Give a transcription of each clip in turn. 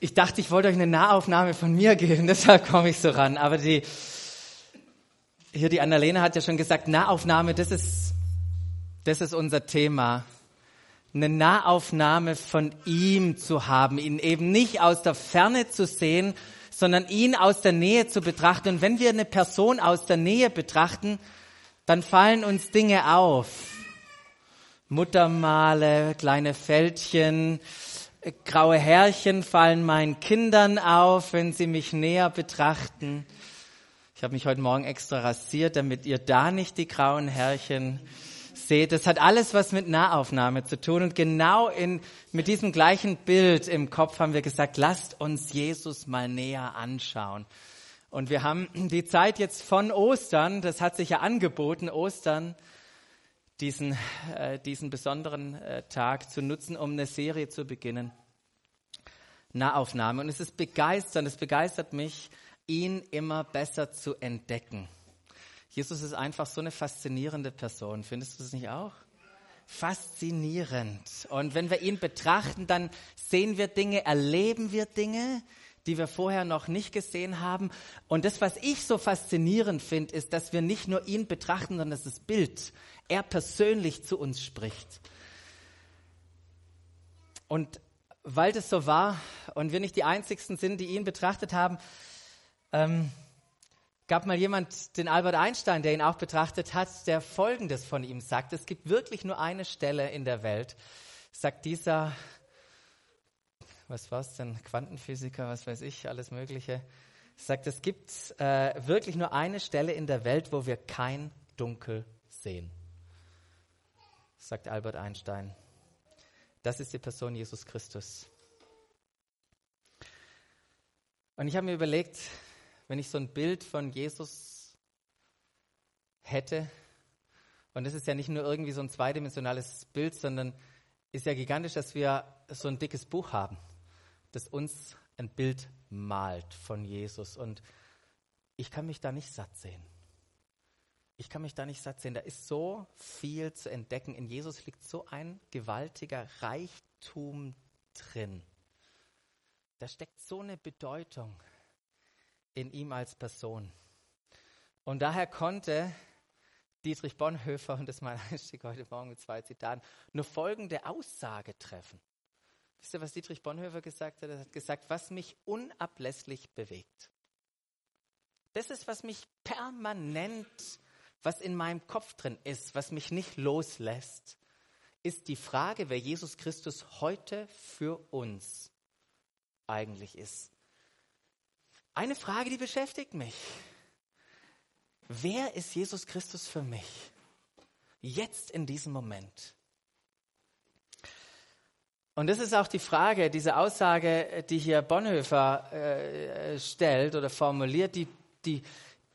ich dachte, ich wollte euch eine Nahaufnahme von mir geben, deshalb komme ich so ran. Aber die, hier die Annalena hat ja schon gesagt, Nahaufnahme, das ist, das ist unser Thema. Eine Nahaufnahme von ihm zu haben, ihn eben nicht aus der Ferne zu sehen, sondern ihn aus der Nähe zu betrachten. Und wenn wir eine Person aus der Nähe betrachten, dann fallen uns Dinge auf. Muttermale, kleine Fältchen, graue Härchen fallen meinen Kindern auf, wenn sie mich näher betrachten. Ich habe mich heute Morgen extra rasiert, damit ihr da nicht die grauen Härchen seht. Das hat alles was mit Nahaufnahme zu tun. Und genau in, mit diesem gleichen Bild im Kopf haben wir gesagt, lasst uns Jesus mal näher anschauen. Und wir haben die Zeit jetzt von Ostern, das hat sich ja angeboten, Ostern, diesen, äh, diesen besonderen äh, Tag zu nutzen, um eine Serie zu beginnen. Nahaufnahme. Und es ist begeisternd, es begeistert mich, ihn immer besser zu entdecken. Jesus ist einfach so eine faszinierende Person. Findest du es nicht auch? Faszinierend. Und wenn wir ihn betrachten, dann sehen wir Dinge, erleben wir Dinge, die wir vorher noch nicht gesehen haben. Und das, was ich so faszinierend finde, ist, dass wir nicht nur ihn betrachten, sondern das Bild, er persönlich zu uns spricht. Und weil das so war und wir nicht die Einzigen sind, die ihn betrachtet haben, ähm, gab mal jemand, den Albert Einstein, der ihn auch betrachtet hat, der Folgendes von ihm sagt. Es gibt wirklich nur eine Stelle in der Welt, sagt dieser, was war es denn, Quantenphysiker, was weiß ich, alles Mögliche, sagt, es gibt äh, wirklich nur eine Stelle in der Welt, wo wir kein Dunkel sehen. Sagt Albert Einstein. Das ist die Person Jesus Christus. Und ich habe mir überlegt, wenn ich so ein Bild von Jesus hätte, und das ist ja nicht nur irgendwie so ein zweidimensionales Bild, sondern ist ja gigantisch, dass wir so ein dickes Buch haben, das uns ein Bild malt von Jesus. Und ich kann mich da nicht satt sehen. Ich kann mich da nicht satt sehen. Da ist so viel zu entdecken. In Jesus liegt so ein gewaltiger Reichtum drin. Da steckt so eine Bedeutung in ihm als Person. Und daher konnte Dietrich Bonhoeffer, und das ist mein Einstieg heute Morgen mit zwei Zitaten, nur folgende Aussage treffen. Wisst ihr, was Dietrich Bonhoeffer gesagt hat? Er hat gesagt, was mich unablässlich bewegt. Das ist, was mich permanent, was in meinem Kopf drin ist, was mich nicht loslässt, ist die Frage, wer Jesus Christus heute für uns eigentlich ist. Eine Frage, die beschäftigt mich. Wer ist Jesus Christus für mich? Jetzt in diesem Moment. Und das ist auch die Frage, diese Aussage, die hier Bonhoeffer äh, stellt oder formuliert, die, die,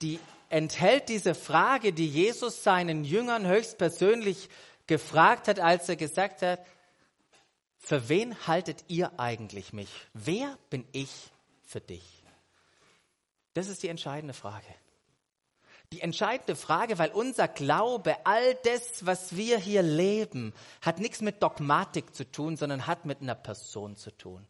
die enthält diese Frage, die Jesus seinen Jüngern höchstpersönlich gefragt hat, als er gesagt hat, für wen haltet ihr eigentlich mich? Wer bin ich für dich? Das ist die entscheidende Frage. Die entscheidende Frage, weil unser Glaube, all das, was wir hier leben, hat nichts mit Dogmatik zu tun, sondern hat mit einer Person zu tun.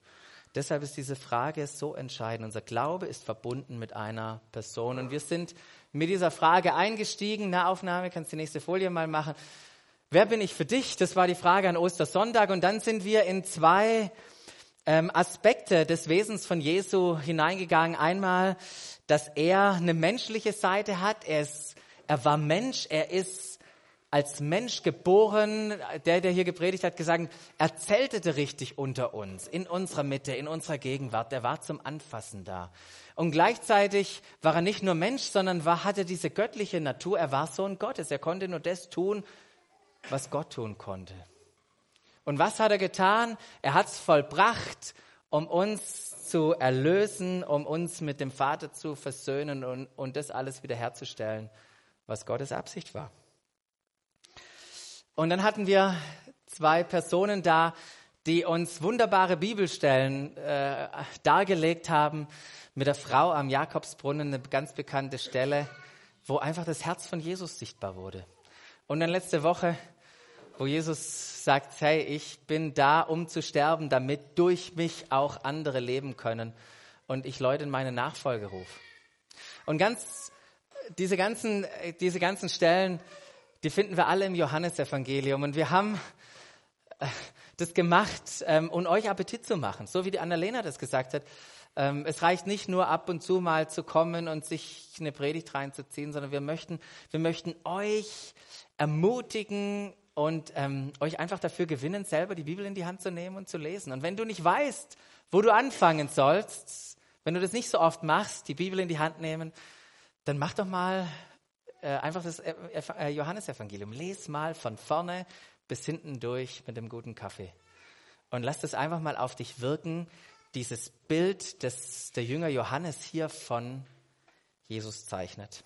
Deshalb ist diese Frage so entscheidend. Unser Glaube ist verbunden mit einer Person. Und wir sind mit dieser Frage eingestiegen. Na, Aufnahme, kannst die nächste Folie mal machen. Wer bin ich für dich? Das war die Frage an Ostersonntag. Und dann sind wir in zwei ähm, Aspekte des Wesens von Jesu hineingegangen. Einmal, dass er eine menschliche Seite hat. Er, ist, er war Mensch. Er ist als Mensch geboren. Der, der hier gepredigt hat, gesagt, er zeltete richtig unter uns, in unserer Mitte, in unserer Gegenwart. Er war zum Anfassen da. Und gleichzeitig war er nicht nur Mensch, sondern war, hatte diese göttliche Natur. Er war Sohn Gottes. Er konnte nur das tun, was Gott tun konnte. Und was hat er getan? Er hat es vollbracht, um uns zu erlösen, um uns mit dem Vater zu versöhnen und, und das alles wiederherzustellen, was Gottes Absicht war. Und dann hatten wir zwei Personen da, die uns wunderbare Bibelstellen äh, dargelegt haben. Mit der Frau am Jakobsbrunnen, eine ganz bekannte Stelle, wo einfach das Herz von Jesus sichtbar wurde. Und dann letzte Woche wo Jesus sagt, hey, ich bin da, um zu sterben, damit durch mich auch andere leben können und ich Leute in meine Nachfolge rufe. Und ganz, diese ganzen, diese ganzen Stellen, die finden wir alle im Johannesevangelium und wir haben äh, das gemacht, ähm, um euch Appetit zu machen, so wie die Annalena das gesagt hat. Ähm, es reicht nicht nur ab und zu mal zu kommen und sich eine Predigt reinzuziehen, sondern wir möchten, wir möchten euch ermutigen und ähm, euch einfach dafür gewinnen, selber die Bibel in die Hand zu nehmen und zu lesen. Und wenn du nicht weißt, wo du anfangen sollst, wenn du das nicht so oft machst, die Bibel in die Hand nehmen, dann mach doch mal äh, einfach das äh, äh, Johannesevangelium. Lies mal von vorne bis hinten durch mit dem guten Kaffee. Und lass das einfach mal auf dich wirken, dieses Bild, das der Jünger Johannes hier von Jesus zeichnet.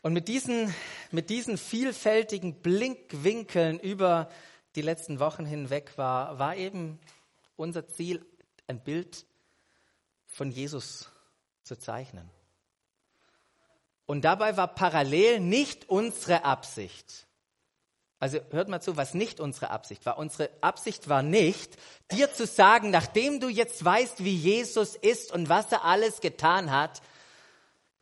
Und mit diesen, mit diesen vielfältigen Blinkwinkeln über die letzten Wochen hinweg war, war eben unser Ziel, ein Bild von Jesus zu zeichnen. Und dabei war parallel nicht unsere Absicht, also hört mal zu, was nicht unsere Absicht war. Unsere Absicht war nicht, dir zu sagen, nachdem du jetzt weißt, wie Jesus ist und was er alles getan hat,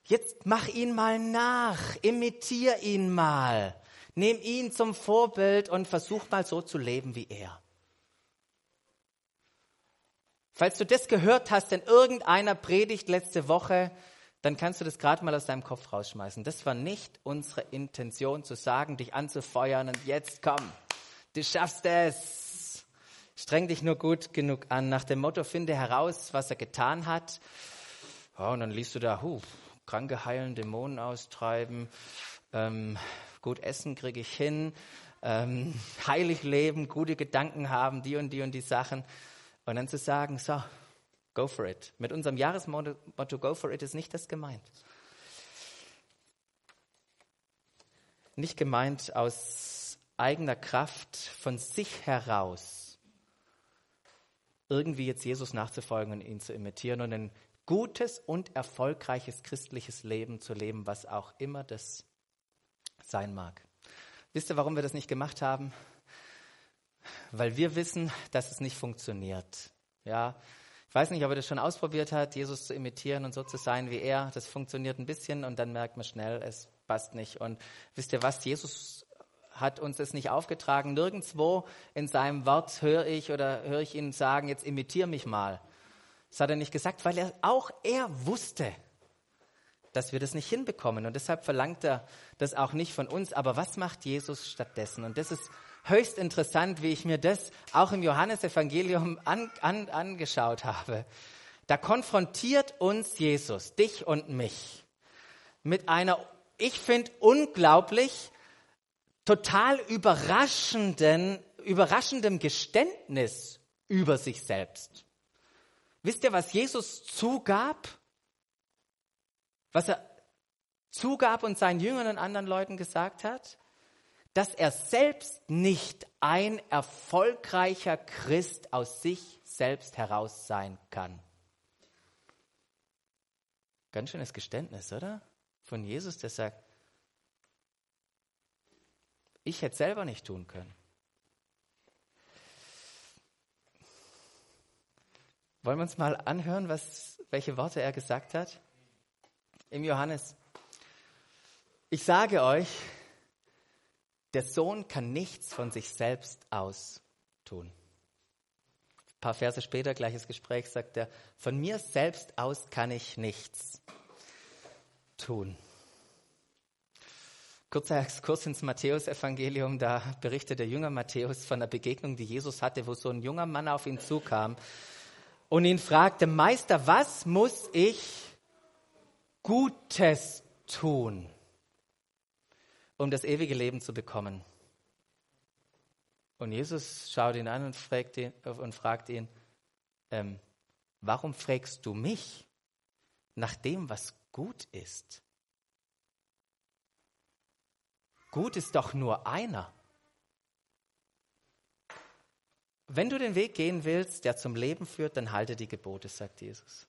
jetzt mach ihn mal nach, imitier ihn mal, nimm ihn zum Vorbild und versuch mal so zu leben wie er. Falls du das gehört hast in irgendeiner Predigt letzte Woche, dann kannst du das gerade mal aus deinem Kopf rausschmeißen. Das war nicht unsere Intention zu sagen, dich anzufeuern und jetzt komm, du schaffst es. Streng dich nur gut genug an. Nach dem Motto, finde heraus, was er getan hat. Oh, und dann liest du da, huh, Kranke heilen, Dämonen austreiben, ähm, gut essen kriege ich hin, ähm, heilig leben, gute Gedanken haben, die und die und die Sachen. Und dann zu sagen, so, Go for it. Mit unserem Jahresmotto Go for it ist nicht das gemeint. Nicht gemeint aus eigener Kraft von sich heraus irgendwie jetzt Jesus nachzufolgen und ihn zu imitieren und ein gutes und erfolgreiches christliches Leben zu leben, was auch immer das sein mag. Wisst ihr, warum wir das nicht gemacht haben? Weil wir wissen, dass es nicht funktioniert. Ja, ich weiß nicht, ob er das schon ausprobiert hat, Jesus zu imitieren und so zu sein wie er. Das funktioniert ein bisschen und dann merkt man schnell, es passt nicht. Und wisst ihr was? Jesus hat uns das nicht aufgetragen. Nirgendwo in seinem Wort höre ich oder höre ich ihn sagen, jetzt imitiere mich mal. Das hat er nicht gesagt, weil er auch er wusste, dass wir das nicht hinbekommen. Und deshalb verlangt er das auch nicht von uns. Aber was macht Jesus stattdessen? Und das ist höchst interessant, wie ich mir das auch im Johannesevangelium an, an, angeschaut habe. Da konfrontiert uns Jesus, dich und mich, mit einer, ich finde, unglaublich, total überraschenden, überraschendem Geständnis über sich selbst. Wisst ihr, was Jesus zugab? Was er zugab und seinen Jüngern und anderen Leuten gesagt hat? Dass er selbst nicht ein erfolgreicher Christ aus sich selbst heraus sein kann. Ganz schönes Geständnis, oder? Von Jesus, der sagt, ich hätte selber nicht tun können. Wollen wir uns mal anhören, was, welche Worte er gesagt hat? Im Johannes. Ich sage euch, der Sohn kann nichts von sich selbst aus tun. Ein paar Verse später, gleiches Gespräch, sagt er, von mir selbst aus kann ich nichts tun. Kurzer Exkurs ins Matthäusevangelium, da berichtet der Jünger Matthäus von einer Begegnung, die Jesus hatte, wo so ein junger Mann auf ihn zukam und ihn fragte, Meister, was muss ich Gutes tun? Um das ewige Leben zu bekommen. Und Jesus schaut ihn an und fragt ihn, und fragt ihn ähm, warum fragst du mich nach dem, was gut ist? Gut ist doch nur einer. Wenn du den Weg gehen willst, der zum Leben führt, dann halte die Gebote, sagt Jesus.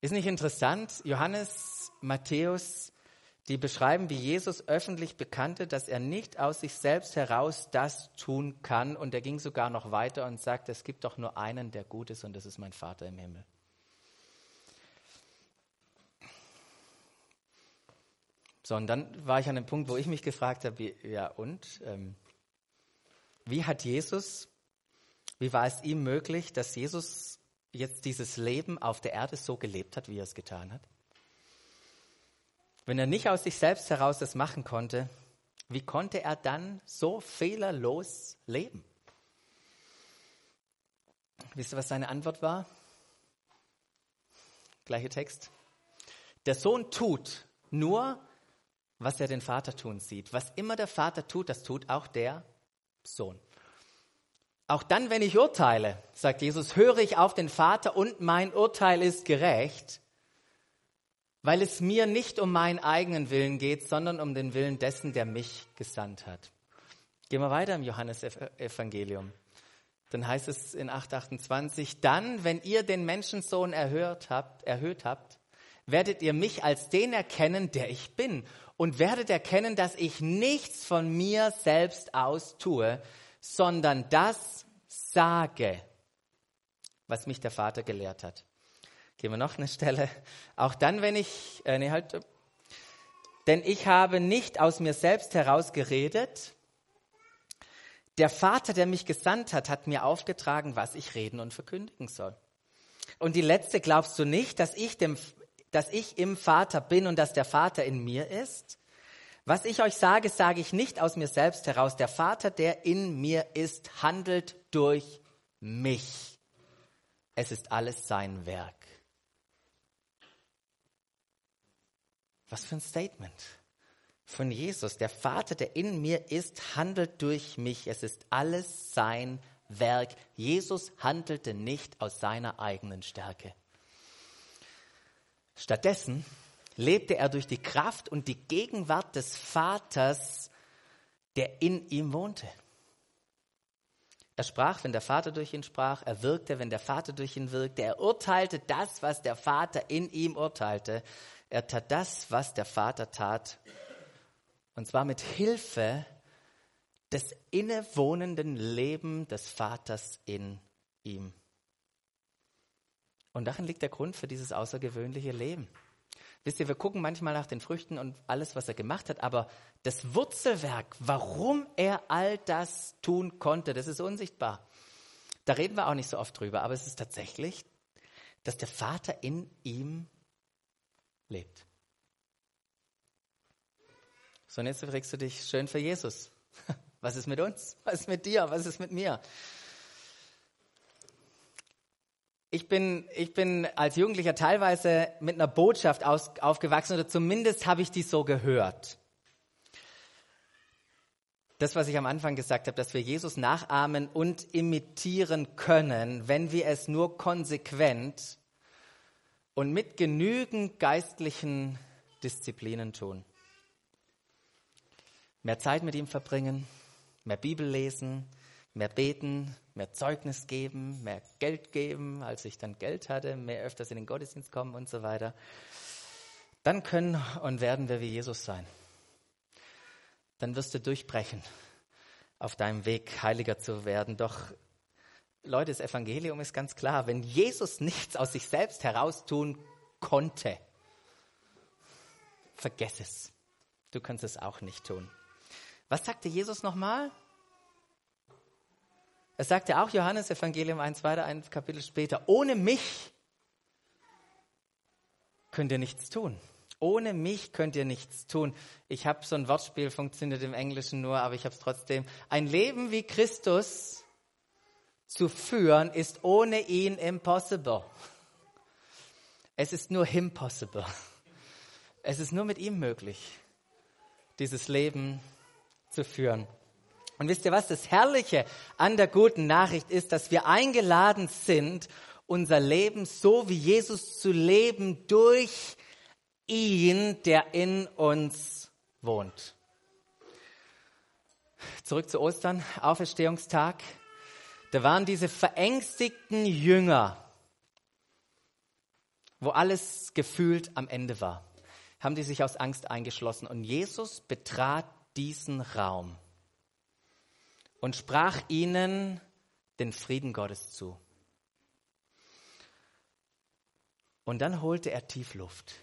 Ist nicht interessant? Johannes, Matthäus, die beschreiben, wie Jesus öffentlich bekannte, dass er nicht aus sich selbst heraus das tun kann. Und er ging sogar noch weiter und sagte, es gibt doch nur einen, der gut ist, und das ist mein Vater im Himmel. So, und dann war ich an dem Punkt, wo ich mich gefragt habe, wie, ja und? Ähm, wie hat Jesus, wie war es ihm möglich, dass Jesus jetzt dieses Leben auf der Erde so gelebt hat, wie er es getan hat? Wenn er nicht aus sich selbst heraus das machen konnte, wie konnte er dann so fehlerlos leben? Wisst ihr, was seine Antwort war? Gleicher Text. Der Sohn tut nur, was er den Vater tun sieht. Was immer der Vater tut, das tut auch der Sohn. Auch dann, wenn ich urteile, sagt Jesus, höre ich auf den Vater und mein Urteil ist gerecht, weil es mir nicht um meinen eigenen Willen geht, sondern um den Willen dessen, der mich gesandt hat. Gehen wir weiter im Johannesevangelium. Dann heißt es in 8,28, dann, wenn ihr den Menschensohn erhört habt, erhöht habt, werdet ihr mich als den erkennen, der ich bin und werdet erkennen, dass ich nichts von mir selbst aus tue, sondern das sage, was mich der Vater gelehrt hat. Gehen wir noch eine Stelle. Auch dann, wenn ich, äh, nee, halt, denn ich habe nicht aus mir selbst heraus geredet. Der Vater, der mich gesandt hat, hat mir aufgetragen, was ich reden und verkündigen soll. Und die letzte, glaubst du nicht, dass ich dem dass ich im Vater bin und dass der Vater in mir ist? Was ich euch sage, sage ich nicht aus mir selbst heraus. Der Vater, der in mir ist, handelt durch mich. Es ist alles sein Werk. Was für ein Statement von Jesus. Der Vater, der in mir ist, handelt durch mich. Es ist alles sein Werk. Jesus handelte nicht aus seiner eigenen Stärke. Stattdessen lebte er durch die Kraft und die Gegenwart des Vaters, der in ihm wohnte. Er sprach, wenn der Vater durch ihn sprach, er wirkte, wenn der Vater durch ihn wirkte, er urteilte das, was der Vater in ihm urteilte. Er tat das, was der Vater tat. Und zwar mit Hilfe des innewohnenden Lebens des Vaters in ihm. Und darin liegt der Grund für dieses außergewöhnliche Leben. Wisst ihr, wir gucken manchmal nach den Früchten und alles, was er gemacht hat, aber das Wurzelwerk, warum er all das tun konnte, das ist unsichtbar. Da reden wir auch nicht so oft drüber, aber es ist tatsächlich, dass der Vater in ihm lebt. So, und jetzt fragst du dich schön für Jesus. Was ist mit uns? Was ist mit dir? Was ist mit mir? ich bin, ich bin als Jugendlicher teilweise mit einer Botschaft aus, aufgewachsen oder zumindest habe ich die so gehört. Das, was ich am Anfang gesagt habe, dass wir Jesus nachahmen und imitieren können, wenn wir es nur konsequent und mit genügend geistlichen Disziplinen tun. Mehr Zeit mit ihm verbringen, mehr Bibel lesen, mehr beten, mehr Zeugnis geben, mehr Geld geben, als ich dann Geld hatte, mehr öfters in den Gottesdienst kommen und so weiter, dann können und werden wir wie Jesus sein. Dann wirst du durchbrechen auf deinem Weg, heiliger zu werden. Doch, Leute, das Evangelium ist ganz klar. Wenn Jesus nichts aus sich selbst heraus tun konnte, vergess es. Du kannst es auch nicht tun. Was sagte Jesus nochmal? Es sagte auch Johannes Evangelium 1 weiter, ein Kapitel später, ohne mich könnt ihr nichts tun. Ohne mich könnt ihr nichts tun. Ich habe so ein Wortspiel, funktioniert im Englischen nur, aber ich habe es trotzdem. Ein Leben wie Christus zu führen, ist ohne ihn impossible. Es ist nur impossible. Es ist nur mit ihm möglich, dieses Leben zu führen. Und wisst ihr was? Das Herrliche an der guten Nachricht ist, dass wir eingeladen sind, unser Leben so wie Jesus zu leben durch ihn, der in uns wohnt. Zurück zu Ostern, Auferstehungstag. Da waren diese verängstigten Jünger, wo alles gefühlt am Ende war. haben die sich aus Angst eingeschlossen. Und Jesus betrat diesen Raum und sprach ihnen den Frieden Gottes zu. Und dann holte er Tiefluft.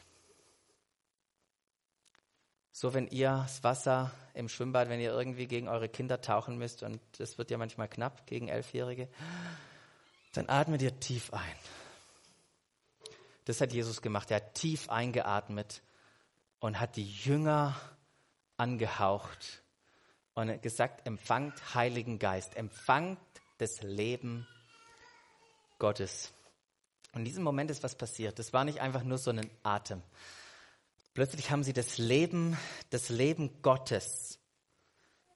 So, wenn ihr das Wasser im Schwimmbad, wenn ihr irgendwie gegen eure Kinder tauchen müsst, und das wird ja manchmal knapp gegen Elfjährige, dann atmet ihr tief ein. Das hat Jesus gemacht. Er hat tief eingeatmet und hat die Jünger angehaucht und gesagt, empfangt Heiligen Geist, empfangt das Leben Gottes. Und in diesem Moment ist was passiert. Das war nicht einfach nur so ein Atem. Plötzlich haben sie das Leben, das Leben Gottes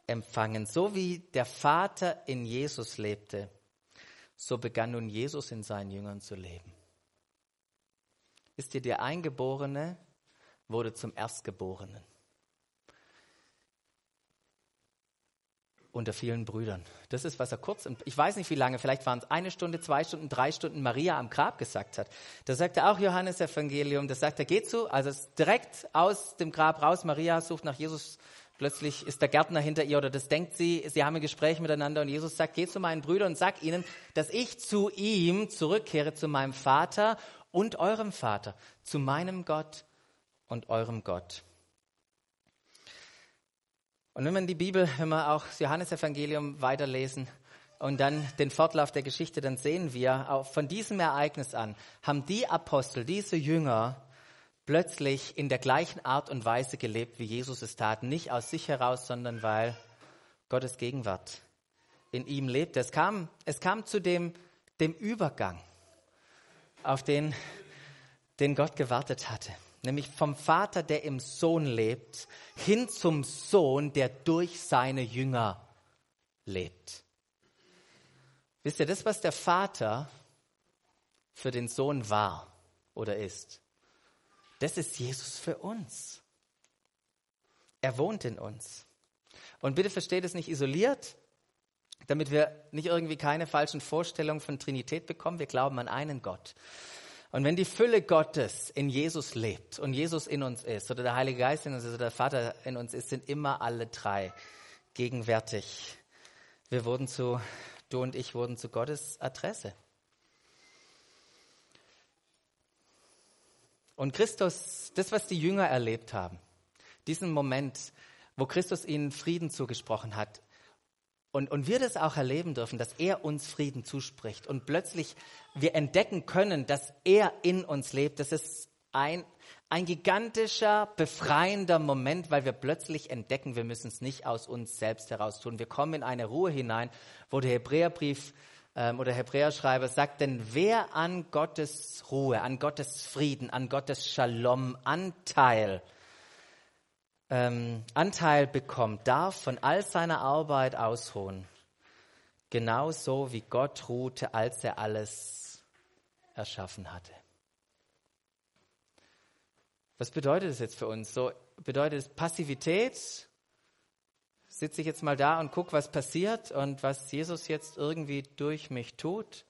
empfangen. So wie der Vater in Jesus lebte, so begann nun Jesus in seinen Jüngern zu leben. Ist dir der Eingeborene wurde zum Erstgeborenen. Unter vielen Brüdern. Das ist, was er kurz, ich weiß nicht wie lange, vielleicht waren es eine Stunde, zwei Stunden, drei Stunden Maria am Grab gesagt hat. Da sagt er auch Johannes Evangelium, das sagt er, geht zu, also direkt aus dem Grab raus, Maria sucht nach Jesus, plötzlich ist der Gärtner hinter ihr oder das denkt sie, sie haben ein Gespräch miteinander und Jesus sagt, geh zu meinen Brüdern und sag ihnen, dass ich zu ihm zurückkehre, zu meinem Vater und eurem Vater, zu meinem Gott und eurem Gott. Und wenn man die Bibel, wenn wir auch das Johannesevangelium weiterlesen und dann den Fortlauf der Geschichte, dann sehen wir, auch von diesem Ereignis an haben die Apostel, diese Jünger, plötzlich in der gleichen Art und Weise gelebt, wie Jesus es tat. Nicht aus sich heraus, sondern weil Gottes Gegenwart in ihm lebte. Es kam, es kam zu dem, dem Übergang, auf den, den Gott gewartet hatte nämlich vom Vater, der im Sohn lebt, hin zum Sohn, der durch seine Jünger lebt. Wisst ihr, das, was der Vater für den Sohn war oder ist, das ist Jesus für uns. Er wohnt in uns. Und bitte versteht es nicht isoliert, damit wir nicht irgendwie keine falschen Vorstellungen von Trinität bekommen. Wir glauben an einen Gott. Und wenn die Fülle Gottes in Jesus lebt und Jesus in uns ist oder der Heilige Geist in uns ist oder der Vater in uns ist, sind immer alle drei gegenwärtig. Wir wurden zu, du und ich wurden zu Gottes Adresse. Und Christus, das, was die Jünger erlebt haben, diesen Moment, wo Christus ihnen Frieden zugesprochen hat, und, und wir das auch erleben dürfen, dass er uns Frieden zuspricht und plötzlich wir entdecken können, dass er in uns lebt, das ist ein, ein gigantischer, befreiender Moment, weil wir plötzlich entdecken, wir müssen es nicht aus uns selbst heraus tun. Wir kommen in eine Ruhe hinein, wo der Hebräerbrief ähm, oder Hebräerschreiber sagt, denn wer an Gottes Ruhe, an Gottes Frieden, an Gottes Shalom Anteil ähm, Anteil bekommt, darf von all seiner Arbeit ausruhen. Genauso wie Gott ruhte, als er alles erschaffen hatte. Was bedeutet das jetzt für uns? So bedeutet es Passivität? Sitze ich jetzt mal da und gucke, was passiert und was Jesus jetzt irgendwie durch mich tut?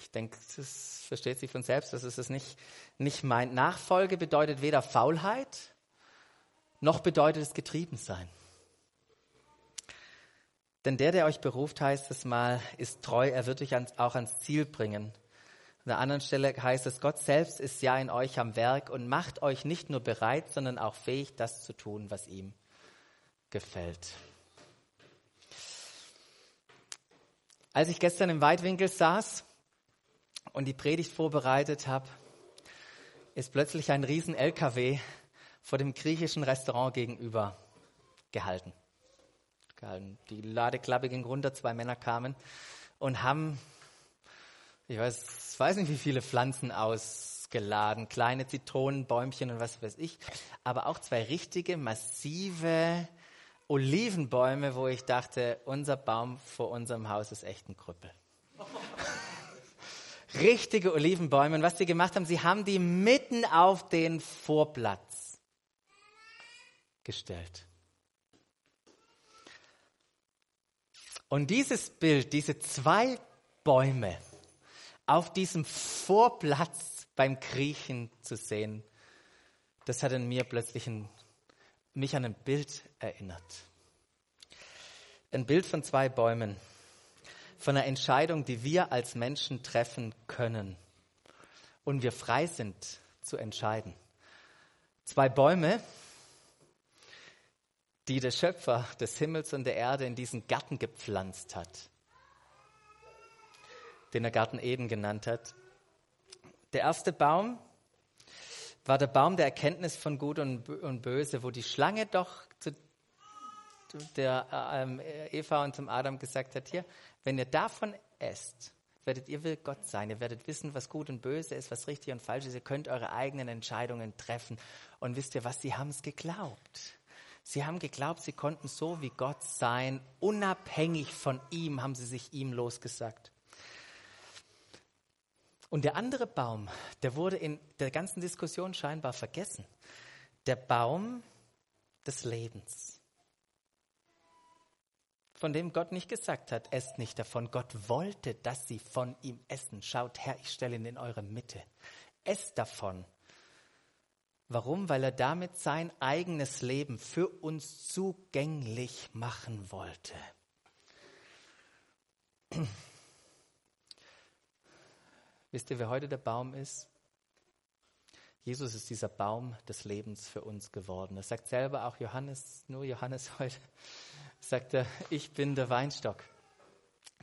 Ich denke, das versteht sich von selbst, das ist es nicht, nicht mein. Nachfolge bedeutet weder Faulheit, noch bedeutet es getrieben sein. Denn der, der euch beruft, heißt es mal, ist treu, er wird euch auch ans Ziel bringen. An der anderen Stelle heißt es, Gott selbst ist ja in euch am Werk und macht euch nicht nur bereit, sondern auch fähig, das zu tun, was ihm gefällt. Als ich gestern im Weitwinkel saß und die Predigt vorbereitet habe, ist plötzlich ein riesen LKW vor dem griechischen Restaurant gegenüber gehalten. Die Ladeklappe ging runter, zwei Männer kamen und haben, ich weiß, weiß nicht, wie viele Pflanzen ausgeladen, kleine Zitronenbäumchen und was weiß ich, aber auch zwei richtige, massive Olivenbäume, wo ich dachte, unser Baum vor unserem Haus ist echt ein Krüppel. richtige Olivenbäume. Und was sie gemacht haben, sie haben die mitten auf den Vorplatz gestellt. Und dieses Bild, diese zwei Bäume auf diesem Vorplatz beim Griechen zu sehen, das hat in mir plötzlich ein, mich an ein Bild erinnert. Ein Bild von zwei Bäumen, von einer Entscheidung, die wir als Menschen treffen können und wir frei sind zu entscheiden. Zwei Bäume, die der Schöpfer des Himmels und der Erde in diesen Garten gepflanzt hat, den er Garten Eden genannt hat. Der erste Baum war der Baum der Erkenntnis von Gut und, Böse, wo die Schlange doch zu der äh, Eva und zum Adam gesagt hat, hier, wenn ihr davon esst, werdet ihr will Gott sein, ihr werdet wissen, was gut und böse ist, was richtig und falsch ist, ihr könnt eure eigenen Entscheidungen treffen. Und wisst ihr was, sie haben es geglaubt. Sie haben geglaubt, sie konnten so wie Gott sein, unabhängig von ihm, haben sie sich ihm losgesagt. Und der andere Baum, der wurde in der ganzen Diskussion scheinbar vergessen. Der Baum des Lebens. Von dem Gott nicht gesagt hat, esst nicht davon. Gott wollte, dass sie von ihm essen. Schaut her, ich stelle ihn in eure Mitte. Esst davon. Warum? Weil er damit sein eigenes Leben für uns zugänglich machen wollte. Wisst ihr, wer heute der Baum ist? Jesus ist dieser Baum des Lebens für uns geworden. Das sagt selber auch Johannes, nur Johannes heute, sagt er, ich bin der Weinstock,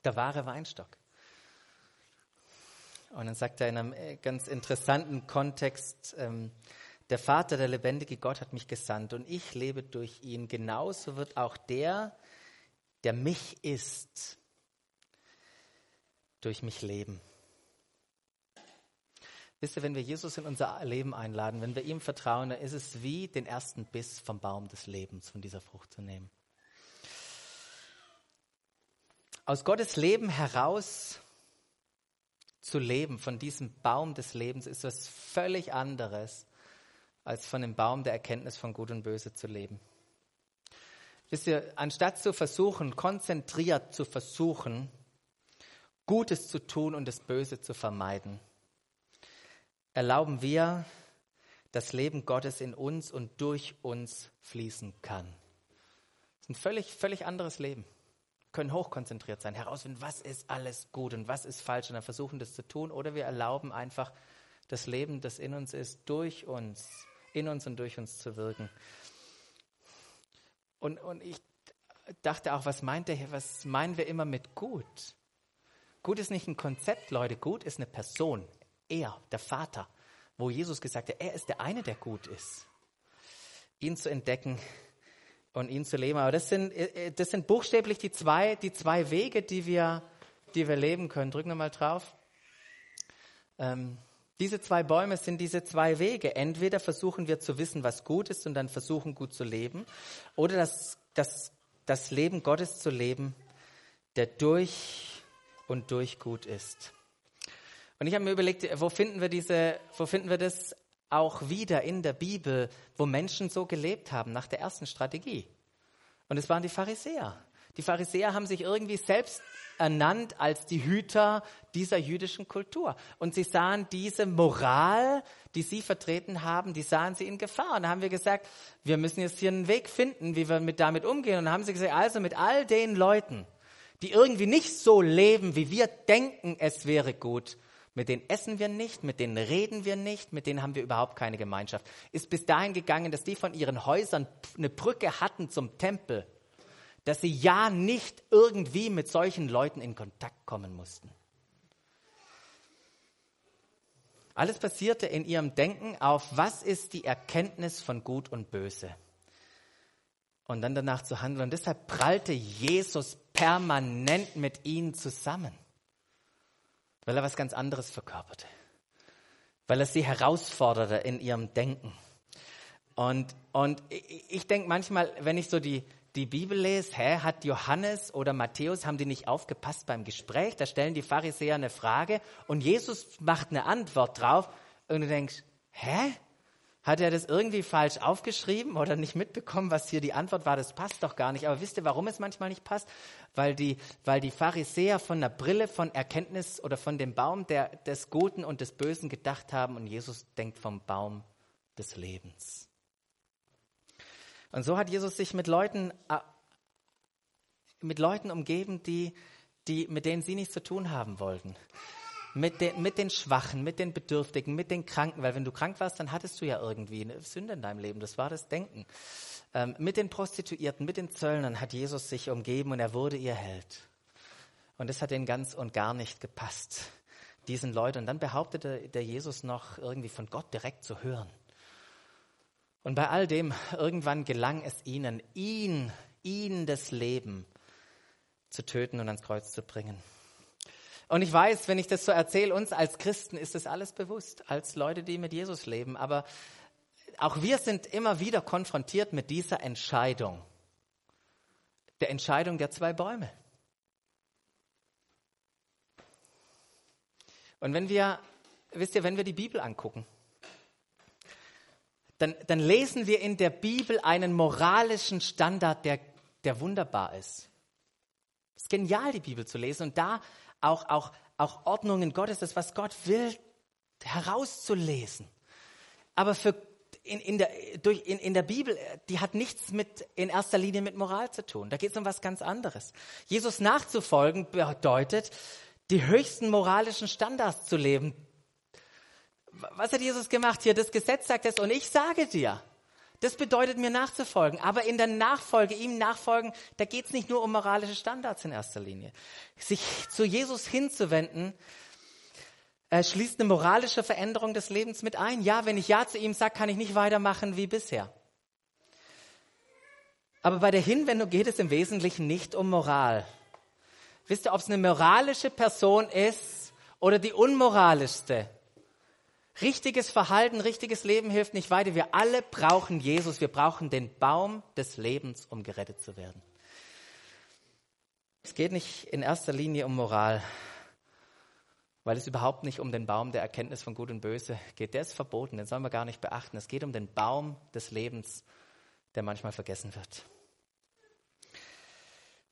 der wahre Weinstock. Und dann sagt er in einem äh, ganz interessanten Kontext, ähm, der Vater, der lebendige Gott hat mich gesandt und ich lebe durch ihn. Genauso wird auch der, der mich ist, durch mich leben. Wisst ihr, wenn wir Jesus in unser Leben einladen, wenn wir ihm vertrauen, dann ist es wie den ersten Biss vom Baum des Lebens, von dieser Frucht zu nehmen. Aus Gottes Leben heraus zu leben, von diesem Baum des Lebens, ist was völlig anderes, als von dem Baum der Erkenntnis von Gut und Böse zu leben. Wisst ihr, anstatt zu versuchen, konzentriert zu versuchen, Gutes zu tun und das Böse zu vermeiden, erlauben wir, das Leben Gottes in uns und durch uns fließen kann. Das ist ein völlig, völlig anderes Leben. Wir können hochkonzentriert sein, herausfinden, was ist alles gut und was ist falsch und dann versuchen, das zu tun. Oder wir erlauben einfach das Leben, das in uns ist, durch uns in uns und durch uns zu wirken. Und, und ich dachte auch, was meint er, was meinen wir immer mit gut? Gut ist nicht ein Konzept, Leute, gut ist eine Person. Er, der Vater, wo Jesus gesagt hat, er ist der eine, der gut ist. Ihn zu entdecken und ihn zu leben. Aber das sind, äh, das sind buchstäblich die zwei, die zwei Wege, die wir, die wir leben können. Drücken wir mal drauf. Ähm, diese zwei Bäume sind diese zwei Wege. Entweder versuchen wir zu wissen, was gut ist und dann versuchen gut zu leben, oder das, das, das Leben Gottes zu leben, der durch und durch gut ist. Und ich habe mir überlegt, wo finden wir diese, wo finden wir das auch wieder in der Bibel, wo Menschen so gelebt haben nach der ersten Strategie? Und es waren die Pharisäer. Die Pharisäer haben sich irgendwie selbst ernannt als die Hüter dieser jüdischen Kultur. Und sie sahen diese Moral, die sie vertreten haben, die sahen sie in Gefahr. Und da haben wir gesagt, wir müssen jetzt hier einen Weg finden, wie wir mit damit umgehen. Und dann haben sie gesagt, also mit all den Leuten, die irgendwie nicht so leben, wie wir denken, es wäre gut, mit denen essen wir nicht, mit denen reden wir nicht, mit denen haben wir überhaupt keine Gemeinschaft. Ist bis dahin gegangen, dass die von ihren Häusern eine Brücke hatten zum Tempel dass sie ja nicht irgendwie mit solchen Leuten in Kontakt kommen mussten. Alles passierte in ihrem Denken auf, was ist die Erkenntnis von Gut und Böse. Und dann danach zu handeln. Und deshalb prallte Jesus permanent mit ihnen zusammen, weil er was ganz anderes verkörperte, weil er sie herausforderte in ihrem Denken. Und, und ich denke manchmal, wenn ich so die, die Bibel lese, hä, hat Johannes oder Matthäus, haben die nicht aufgepasst beim Gespräch? Da stellen die Pharisäer eine Frage und Jesus macht eine Antwort drauf und du denkst, hä? Hat er das irgendwie falsch aufgeschrieben oder nicht mitbekommen, was hier die Antwort war? Das passt doch gar nicht. Aber wisst ihr, warum es manchmal nicht passt? Weil die, weil die Pharisäer von der Brille von Erkenntnis oder von dem Baum der, des Guten und des Bösen gedacht haben und Jesus denkt vom Baum des Lebens. Und so hat Jesus sich mit Leuten, äh, mit Leuten umgeben, die, die, mit denen sie nichts zu tun haben wollten. Mit den, mit den Schwachen, mit den Bedürftigen, mit den Kranken, weil wenn du krank warst, dann hattest du ja irgendwie eine Sünde in deinem Leben. Das war das Denken. Ähm, mit den Prostituierten, mit den Zöllnern hat Jesus sich umgeben und er wurde ihr Held. Und das hat ihnen ganz und gar nicht gepasst, diesen Leuten. Und dann behauptete der Jesus noch irgendwie von Gott direkt zu hören. Und bei all dem, irgendwann gelang es ihnen, ihn, ihn das Leben zu töten und ans Kreuz zu bringen. Und ich weiß, wenn ich das so erzähle, uns als Christen ist das alles bewusst, als Leute, die mit Jesus leben. Aber auch wir sind immer wieder konfrontiert mit dieser Entscheidung. Der Entscheidung der zwei Bäume. Und wenn wir, wisst ihr, wenn wir die Bibel angucken, dann, dann lesen wir in der Bibel einen moralischen Standard, der, der wunderbar ist. Es ist genial, die Bibel zu lesen und da auch, auch, auch Ordnungen Gottes, das, was Gott will, herauszulesen. Aber für, in, in, der, durch, in, in der Bibel, die hat nichts mit, in erster Linie mit Moral zu tun. Da geht es um was ganz anderes. Jesus nachzufolgen bedeutet, die höchsten moralischen Standards zu leben. Was hat Jesus gemacht hier? Das Gesetz sagt es und ich sage dir. Das bedeutet mir nachzufolgen. Aber in der Nachfolge, ihm nachfolgen, da geht es nicht nur um moralische Standards in erster Linie. Sich zu Jesus hinzuwenden, äh, schließt eine moralische Veränderung des Lebens mit ein. Ja, wenn ich Ja zu ihm sage, kann ich nicht weitermachen wie bisher. Aber bei der Hinwendung geht es im Wesentlichen nicht um Moral. Wisst ihr, ob es eine moralische Person ist oder die unmoralischste? Richtiges Verhalten, richtiges Leben hilft nicht weiter. Wir alle brauchen Jesus. Wir brauchen den Baum des Lebens, um gerettet zu werden. Es geht nicht in erster Linie um Moral, weil es überhaupt nicht um den Baum der Erkenntnis von Gut und Böse geht. Der ist verboten, den sollen wir gar nicht beachten. Es geht um den Baum des Lebens, der manchmal vergessen wird.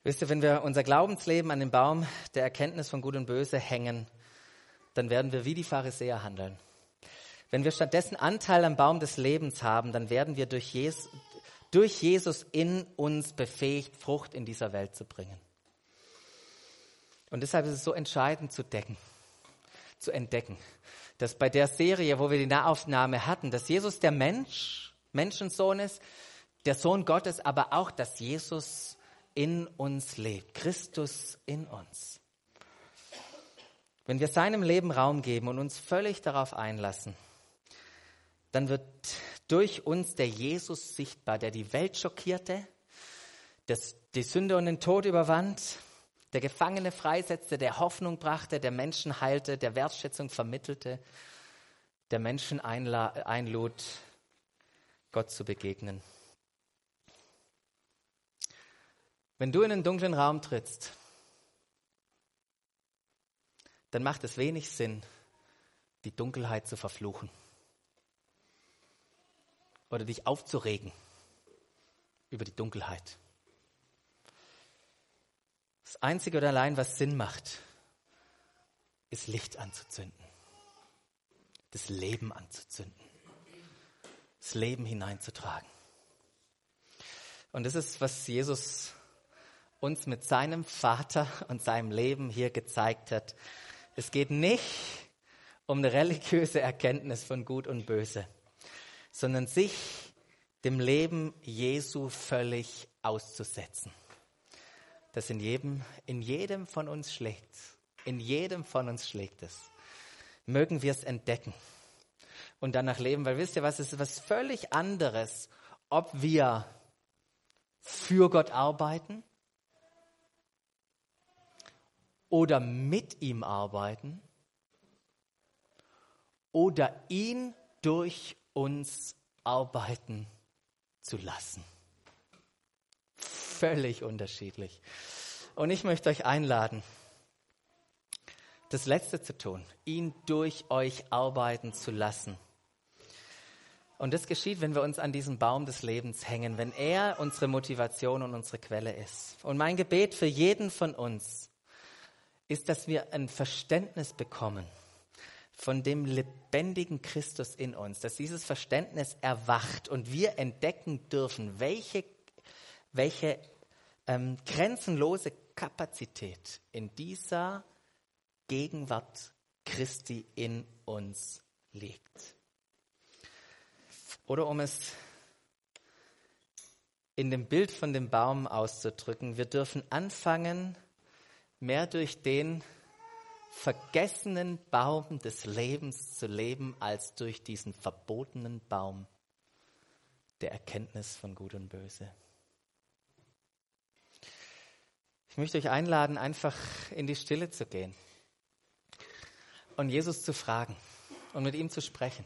Wisst ihr, wenn wir unser Glaubensleben an den Baum der Erkenntnis von Gut und Böse hängen, dann werden wir wie die Pharisäer handeln. Wenn wir stattdessen Anteil am Baum des Lebens haben, dann werden wir durch Jesus, durch Jesus in uns befähigt, Frucht in dieser Welt zu bringen. Und deshalb ist es so entscheidend zu decken, zu entdecken, dass bei der Serie, wo wir die Nahaufnahme hatten, dass Jesus der Mensch, Menschensohn ist, der Sohn Gottes, aber auch, dass Jesus in uns lebt, Christus in uns. Wenn wir seinem Leben Raum geben und uns völlig darauf einlassen, dann wird durch uns der Jesus sichtbar, der die Welt schockierte, das die Sünde und den Tod überwand, der Gefangene freisetzte, der Hoffnung brachte, der Menschen heilte, der Wertschätzung vermittelte, der Menschen einlud, Gott zu begegnen. Wenn du in einen dunklen Raum trittst, dann macht es wenig Sinn, die Dunkelheit zu verfluchen oder dich aufzuregen über die Dunkelheit. Das Einzige oder allein, was Sinn macht, ist Licht anzuzünden, das Leben anzuzünden, das Leben hineinzutragen. Und das ist, was Jesus uns mit seinem Vater und seinem Leben hier gezeigt hat. Es geht nicht um eine religiöse Erkenntnis von Gut und Böse, sondern sich dem Leben Jesu völlig auszusetzen. Das in jedem, in jedem von uns schlägt. In jedem von uns schlägt es. Mögen wir es entdecken und danach leben, weil wisst ihr was, es ist was völlig anderes, ob wir für Gott arbeiten oder mit ihm arbeiten oder ihn durch uns arbeiten zu lassen. Völlig unterschiedlich. Und ich möchte euch einladen, das Letzte zu tun, ihn durch euch arbeiten zu lassen. Und das geschieht, wenn wir uns an diesem Baum des Lebens hängen, wenn er unsere Motivation und unsere Quelle ist. Und mein Gebet für jeden von uns ist, dass wir ein Verständnis bekommen von dem lebendigen Christus in uns, dass dieses Verständnis erwacht und wir entdecken dürfen, welche, welche ähm, grenzenlose Kapazität in dieser Gegenwart Christi in uns liegt. Oder um es in dem Bild von dem Baum auszudrücken, wir dürfen anfangen, mehr durch den vergessenen Baum des Lebens zu leben, als durch diesen verbotenen Baum der Erkenntnis von Gut und Böse. Ich möchte euch einladen, einfach in die Stille zu gehen und Jesus zu fragen und mit ihm zu sprechen.